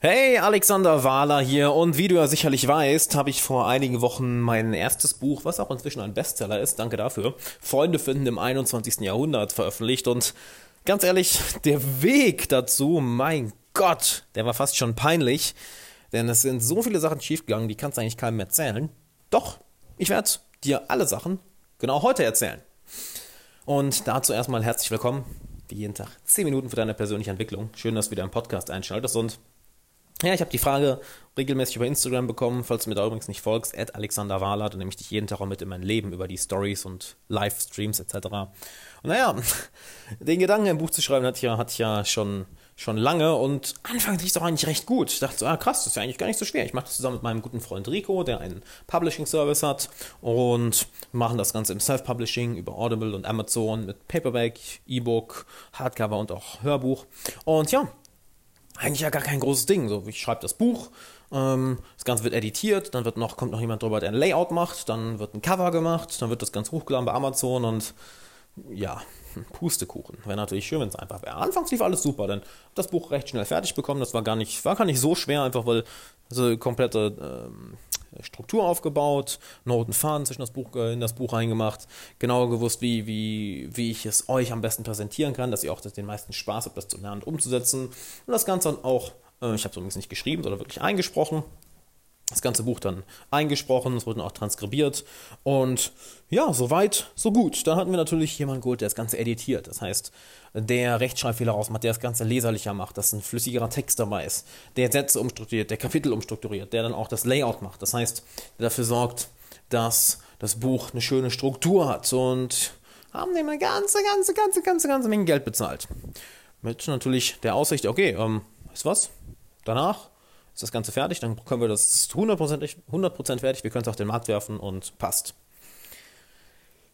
Hey, Alexander Wahler hier und wie du ja sicherlich weißt, habe ich vor einigen Wochen mein erstes Buch, was auch inzwischen ein Bestseller ist, danke dafür, Freunde finden im 21. Jahrhundert veröffentlicht und ganz ehrlich, der Weg dazu, mein Gott, der war fast schon peinlich, denn es sind so viele Sachen schiefgegangen, die kannst du eigentlich keinem erzählen. Doch, ich werde dir alle Sachen genau heute erzählen. Und dazu erstmal herzlich willkommen, wie jeden Tag, 10 Minuten für deine persönliche Entwicklung. Schön, dass du wieder im Podcast einschaltest und ja, ich habe die Frage regelmäßig über Instagram bekommen, falls du mir da übrigens nicht folgst, at Alexander Wahler, dann nehme ich dich jeden Tag auch mit in mein Leben über die Stories und Livestreams etc. Und naja, den Gedanken, ein Buch zu schreiben, hatte ich ja, hatte ich ja schon, schon lange und anfangs lief es auch eigentlich recht gut. Ich dachte so, ah krass, das ist ja eigentlich gar nicht so schwer. Ich mache das zusammen mit meinem guten Freund Rico, der einen Publishing-Service hat und machen das Ganze im Self-Publishing über Audible und Amazon mit Paperback, E-Book, Hardcover und auch Hörbuch. Und ja, eigentlich ja gar kein großes Ding. So, ich schreibe das Buch, ähm, das Ganze wird editiert, dann wird noch, kommt noch jemand drüber, der ein Layout macht, dann wird ein Cover gemacht, dann wird das Ganze hochgeladen bei Amazon und ja, Pustekuchen. Wäre natürlich schön, wenn es einfach wäre. Anfangs lief alles super, dann das Buch recht schnell fertig bekommen. Das war gar nicht, war gar nicht so schwer, einfach weil so komplette ähm, Struktur aufgebaut, Noten, Faden zwischen das Buch, äh, in das Buch reingemacht, genau gewusst, wie, wie, wie ich es euch am besten präsentieren kann, dass ihr auch den meisten Spaß habt, das zu lernen und umzusetzen. Und das Ganze dann auch, äh, ich habe es übrigens nicht geschrieben, sondern wirklich eingesprochen das ganze Buch dann eingesprochen, es wurde auch transkribiert und ja, soweit, so gut. Dann hatten wir natürlich jemanden geholt, der das Ganze editiert. Das heißt, der Rechtschreibfehler rausmacht, der das Ganze leserlicher macht, dass ein flüssigerer Text dabei ist, der Sätze umstrukturiert, der Kapitel umstrukturiert, der dann auch das Layout macht. Das heißt, der dafür sorgt, dass das Buch eine schöne Struktur hat und haben dem eine ganze, ganze, ganze, ganze, ganze Menge Geld bezahlt. Mit natürlich der Aussicht, okay, ähm, du was? Danach ist das Ganze fertig, dann können wir das 100%, 100 fertig, wir können es auf den Markt werfen und passt.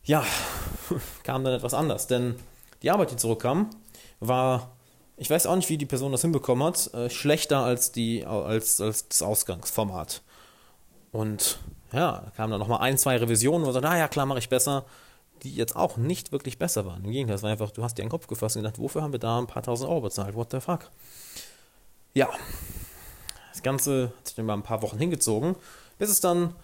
Ja, kam dann etwas anders, denn die Arbeit, die zurückkam, war, ich weiß auch nicht, wie die Person das hinbekommen hat, äh, schlechter als, die, als, als das Ausgangsformat. Und ja, kamen dann nochmal ein, zwei Revisionen, wo man sagt, naja, klar, mache ich besser, die jetzt auch nicht wirklich besser waren. Im Gegenteil, es war einfach, du hast dir einen Kopf gefasst und gedacht, wofür haben wir da ein paar tausend Euro bezahlt? What the fuck? Ja, das Ganze hat sich dann mal ein paar Wochen hingezogen, bis es dann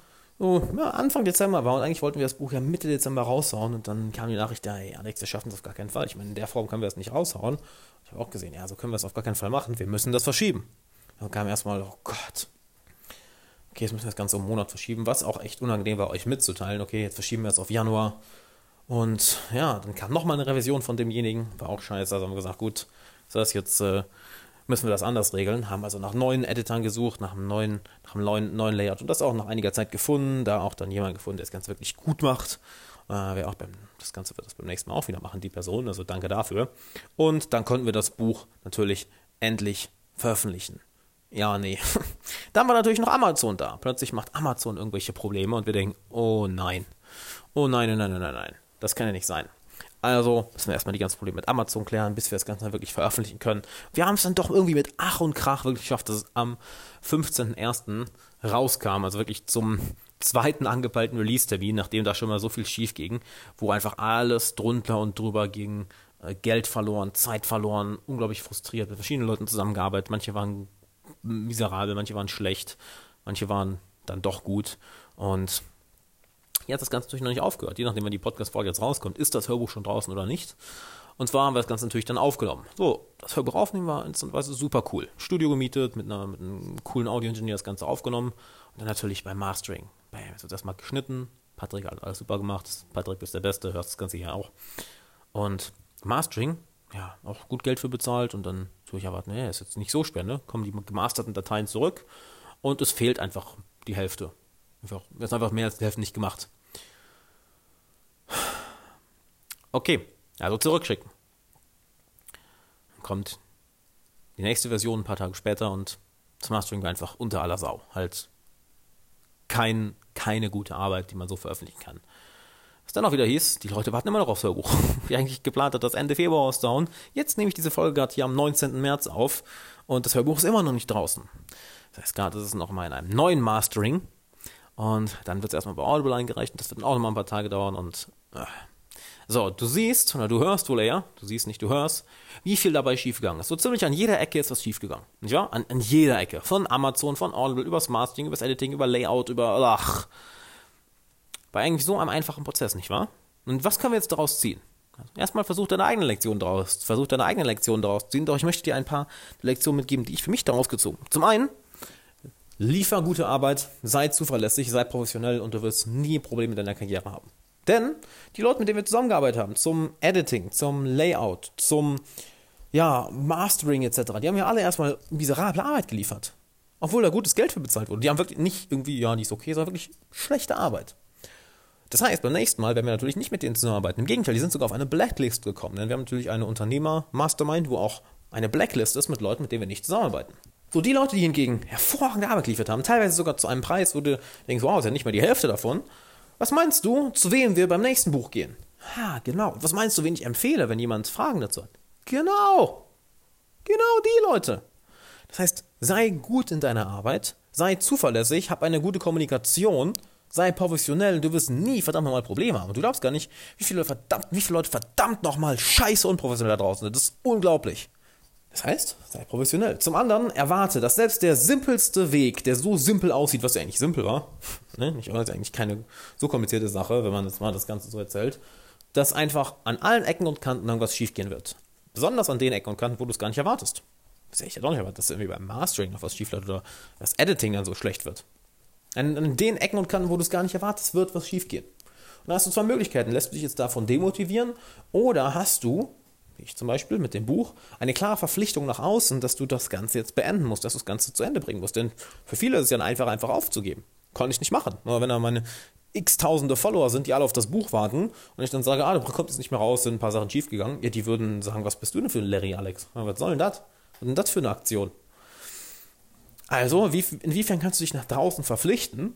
so, ja, Anfang Dezember war und eigentlich wollten wir das Buch ja Mitte Dezember raushauen und dann kam die Nachricht, ja, hey Alex, wir schaffen es auf gar keinen Fall. Ich meine, in der Form können wir das nicht raushauen. Ich habe auch gesehen, ja, so können wir es auf gar keinen Fall machen. Wir müssen das verschieben. Dann kam erstmal, oh Gott. Okay, jetzt müssen wir das Ganze um Monat verschieben, was auch echt unangenehm war, euch mitzuteilen. Okay, jetzt verschieben wir es auf Januar. Und ja, dann kam nochmal eine Revision von demjenigen. War auch scheiße. Also haben wir gesagt, gut, so ist jetzt äh, müssen wir das anders regeln. Haben also nach neuen Editoren gesucht, nach einem neuen, nach einem neuen, neuen Layout und das auch nach einiger Zeit gefunden. Da auch dann jemand gefunden, der das Ganze wirklich gut macht. Äh, wer auch beim, das Ganze wird das beim nächsten Mal auch wieder machen, die Person. Also danke dafür. Und dann konnten wir das Buch natürlich endlich veröffentlichen. Ja, nee. Dann war natürlich noch Amazon da. Plötzlich macht Amazon irgendwelche Probleme und wir denken, oh nein. Oh nein, nein, nein, nein, nein. Das kann ja nicht sein. Also müssen wir erstmal die ganzen Probleme mit Amazon klären, bis wir das Ganze wirklich veröffentlichen können. Wir haben es dann doch irgendwie mit Ach und Krach wirklich geschafft, dass es am 15.01. rauskam. Also wirklich zum zweiten angepeilten Release-Termin, nachdem da schon mal so viel schief ging, wo einfach alles drunter und drüber ging. Äh, Geld verloren, Zeit verloren, unglaublich frustriert, mit verschiedenen Leuten zusammengearbeitet. Manche waren miserabel, manche waren schlecht, manche waren dann doch gut. Und hier hat das Ganze natürlich noch nicht aufgehört. Je nachdem, wenn die Podcast-Folge jetzt rauskommt, ist das Hörbuch schon draußen oder nicht. Und zwar haben wir das Ganze natürlich dann aufgenommen. So, das Hörbuch aufnehmen war instant super cool. Studio gemietet, mit, einer, mit einem coolen Audio-Ingenieur das Ganze aufgenommen. Und dann natürlich beim Mastering. Bam, jetzt wird erstmal geschnitten. Patrick hat alles super gemacht. Patrick bist der Beste, hörst das Ganze hier auch. Und Mastering, ja, auch gut Geld für bezahlt. Und dann tue ich aber, nee, ist jetzt nicht so schwer, ne? Kommen die gemasterten Dateien zurück und es fehlt einfach die Hälfte. Einfach, ist einfach mehr als die Hälfte nicht gemacht. Okay, also zurückschicken. Dann kommt die nächste Version ein paar Tage später und das Mastering war einfach unter aller Sau. Halt kein, keine gute Arbeit, die man so veröffentlichen kann. Was dann auch wieder hieß, die Leute warten immer noch aufs Hörbuch. Wie eigentlich geplant hat, das Ende Februar auszuhauen. Jetzt nehme ich diese Folge gerade hier am 19. März auf und das Hörbuch ist immer noch nicht draußen. Das heißt, gerade ist es noch mal in einem neuen Mastering und dann wird es erstmal bei Audible eingereicht und das wird dann auch noch mal ein paar Tage dauern und äh, So, du siehst, oder du hörst wohl eher, du siehst nicht, du hörst, wie viel dabei schiefgegangen ist. So ziemlich an jeder Ecke ist was schiefgegangen. Ja, an, an jeder Ecke. Von Amazon, von Audible, übers Mastering, übers Editing, über Layout, über, ach. Bei eigentlich so einem einfachen Prozess, nicht wahr? Und was können wir jetzt daraus ziehen? Erstmal versuch deine eigene Lektion daraus, versuch deine eigene Lektion daraus zu ziehen, doch ich möchte dir ein paar Lektionen mitgeben, die ich für mich daraus gezogen habe. Zum einen, liefer gute Arbeit, sei zuverlässig, sei professionell und du wirst nie Probleme in deiner Karriere haben. Denn die Leute, mit denen wir zusammengearbeitet haben, zum Editing, zum Layout, zum ja, Mastering etc., die haben ja alle erstmal miserable Arbeit geliefert. Obwohl da gutes Geld für bezahlt wurde. Die haben wirklich nicht irgendwie, ja, nicht okay, sondern wirklich schlechte Arbeit. Das heißt, beim nächsten Mal werden wir natürlich nicht mit denen zusammenarbeiten. Im Gegenteil, die sind sogar auf eine Blacklist gekommen. Denn wir haben natürlich eine Unternehmer-Mastermind, wo auch eine Blacklist ist mit Leuten, mit denen wir nicht zusammenarbeiten. So, die Leute, die hingegen hervorragende Arbeit geliefert haben, teilweise sogar zu einem Preis, wo du denkst, wow, ist ja nicht mal die Hälfte davon. Was meinst du, zu wem wir beim nächsten Buch gehen? Ha, genau. Was meinst du, wen ich empfehle, wenn jemand Fragen dazu hat? Genau. Genau die Leute. Das heißt, sei gut in deiner Arbeit, sei zuverlässig, hab eine gute Kommunikation sei professionell, du wirst nie verdammt nochmal Probleme haben. Und du glaubst gar nicht, wie viele, verdammt, wie viele Leute verdammt nochmal scheiße unprofessionell da draußen sind. Das ist unglaublich. Das heißt, sei professionell. Zum anderen erwarte, dass selbst der simpelste Weg, der so simpel aussieht, was ja eigentlich simpel war, ne, das ist eigentlich keine so komplizierte Sache, wenn man jetzt mal das Ganze so erzählt, dass einfach an allen Ecken und Kanten irgendwas schiefgehen wird. Besonders an den Ecken und Kanten, wo du es gar nicht erwartest. Das hätte ich ja doch nicht erwartet, dass irgendwie beim Mastering noch was schief läuft oder das Editing dann so schlecht wird. An, an den Ecken und Kanten, wo du es gar nicht erwartest, wird was schiefgehen. Und da hast du zwei Möglichkeiten. Lässt du dich jetzt davon demotivieren oder hast du, ich zum Beispiel mit dem Buch, eine klare Verpflichtung nach außen, dass du das Ganze jetzt beenden musst, dass du das Ganze zu Ende bringen musst. Denn für viele ist es ja einfach, einfach aufzugeben. Konnte ich nicht machen. Aber wenn da meine x tausende Follower sind, die alle auf das Buch warten und ich dann sage, ah, du bekommst es nicht mehr raus, sind ein paar Sachen schiefgegangen, ja, die würden sagen, was bist du denn für ein Larry Alex? Was soll denn das? Was ist denn das für eine Aktion? Also, wie, inwiefern kannst du dich nach draußen verpflichten,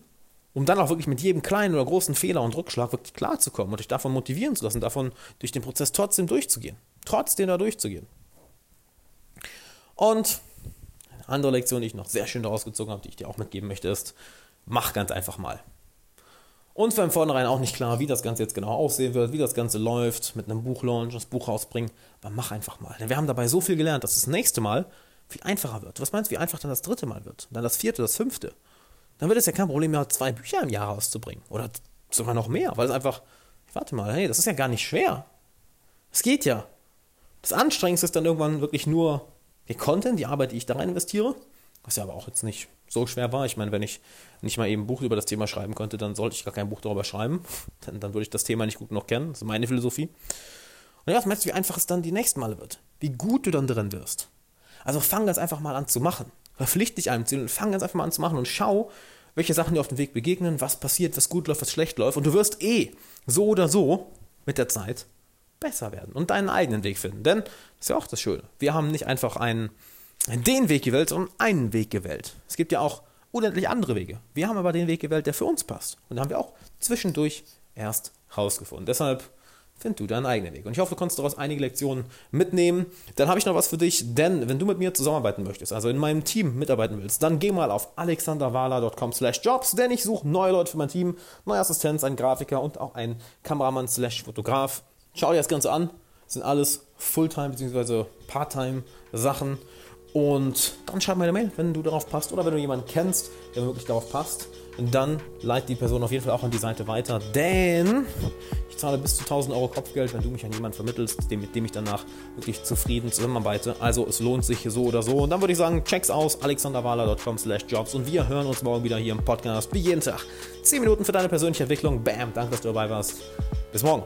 um dann auch wirklich mit jedem kleinen oder großen Fehler und Rückschlag wirklich klarzukommen und dich davon motivieren zu lassen, davon durch den Prozess trotzdem durchzugehen. Trotzdem da durchzugehen. Und eine andere Lektion, die ich noch sehr schön daraus gezogen habe, die ich dir auch mitgeben möchte, ist, mach ganz einfach mal. Uns war im Vornherein auch nicht klar, wie das Ganze jetzt genau aussehen wird, wie das Ganze läuft, mit einem Buchlaunch, das Buch rausbringen. Aber mach einfach mal. Denn wir haben dabei so viel gelernt, dass das nächste Mal viel einfacher wird. Was meinst du, wie einfach dann das dritte Mal wird? dann das vierte, das fünfte? Dann wird es ja kein Problem mehr, zwei Bücher im Jahr rauszubringen. Oder sogar noch mehr, weil es einfach, warte mal, hey, das ist ja gar nicht schwer. Es geht ja. Das Anstrengendste ist dann irgendwann wirklich nur der Content, die Arbeit, die ich da rein investiere. Was ja aber auch jetzt nicht so schwer war. Ich meine, wenn ich nicht mal eben ein Buch über das Thema schreiben könnte, dann sollte ich gar kein Buch darüber schreiben. Dann, dann würde ich das Thema nicht gut genug kennen. Das ist meine Philosophie. Und ja, was meinst du, wie einfach es dann die nächsten Male wird? Wie gut du dann drin wirst? Also fang ganz einfach mal an zu machen. Verpflicht dich einem Ziel und fang ganz einfach mal an zu machen und schau, welche Sachen dir auf dem Weg begegnen, was passiert, was gut läuft, was schlecht läuft. Und du wirst eh so oder so mit der Zeit besser werden und deinen eigenen Weg finden. Denn das ist ja auch das Schöne. Wir haben nicht einfach einen, den Weg gewählt, sondern einen Weg gewählt. Es gibt ja auch unendlich andere Wege. Wir haben aber den Weg gewählt, der für uns passt. Und da haben wir auch zwischendurch erst rausgefunden. Deshalb Find du deinen eigenen Weg. Und ich hoffe, du konntest daraus einige Lektionen mitnehmen. Dann habe ich noch was für dich, denn wenn du mit mir zusammenarbeiten möchtest, also in meinem Team mitarbeiten willst, dann geh mal auf alexanderwala.com slash jobs, denn ich suche neue Leute für mein Team, neue Assistenz, einen Grafiker und auch einen Kameramann slash Fotograf. Schau dir das Ganze an. Das sind alles Fulltime bzw. Parttime Sachen. Und dann schreib mir eine Mail, wenn du darauf passt oder wenn du jemanden kennst, der wirklich darauf passt dann leitet die Person auf jeden Fall auch an die Seite weiter, denn ich zahle bis zu 1000 Euro Kopfgeld, wenn du mich an jemanden vermittelst, mit dem ich danach wirklich zufrieden zusammenarbeite. Also es lohnt sich so oder so. Und dann würde ich sagen, check's aus, alexanderwahler.com slash jobs und wir hören uns morgen wieder hier im Podcast, wie jeden Tag. 10 Minuten für deine persönliche Entwicklung. Bam, danke, dass du dabei warst. Bis morgen.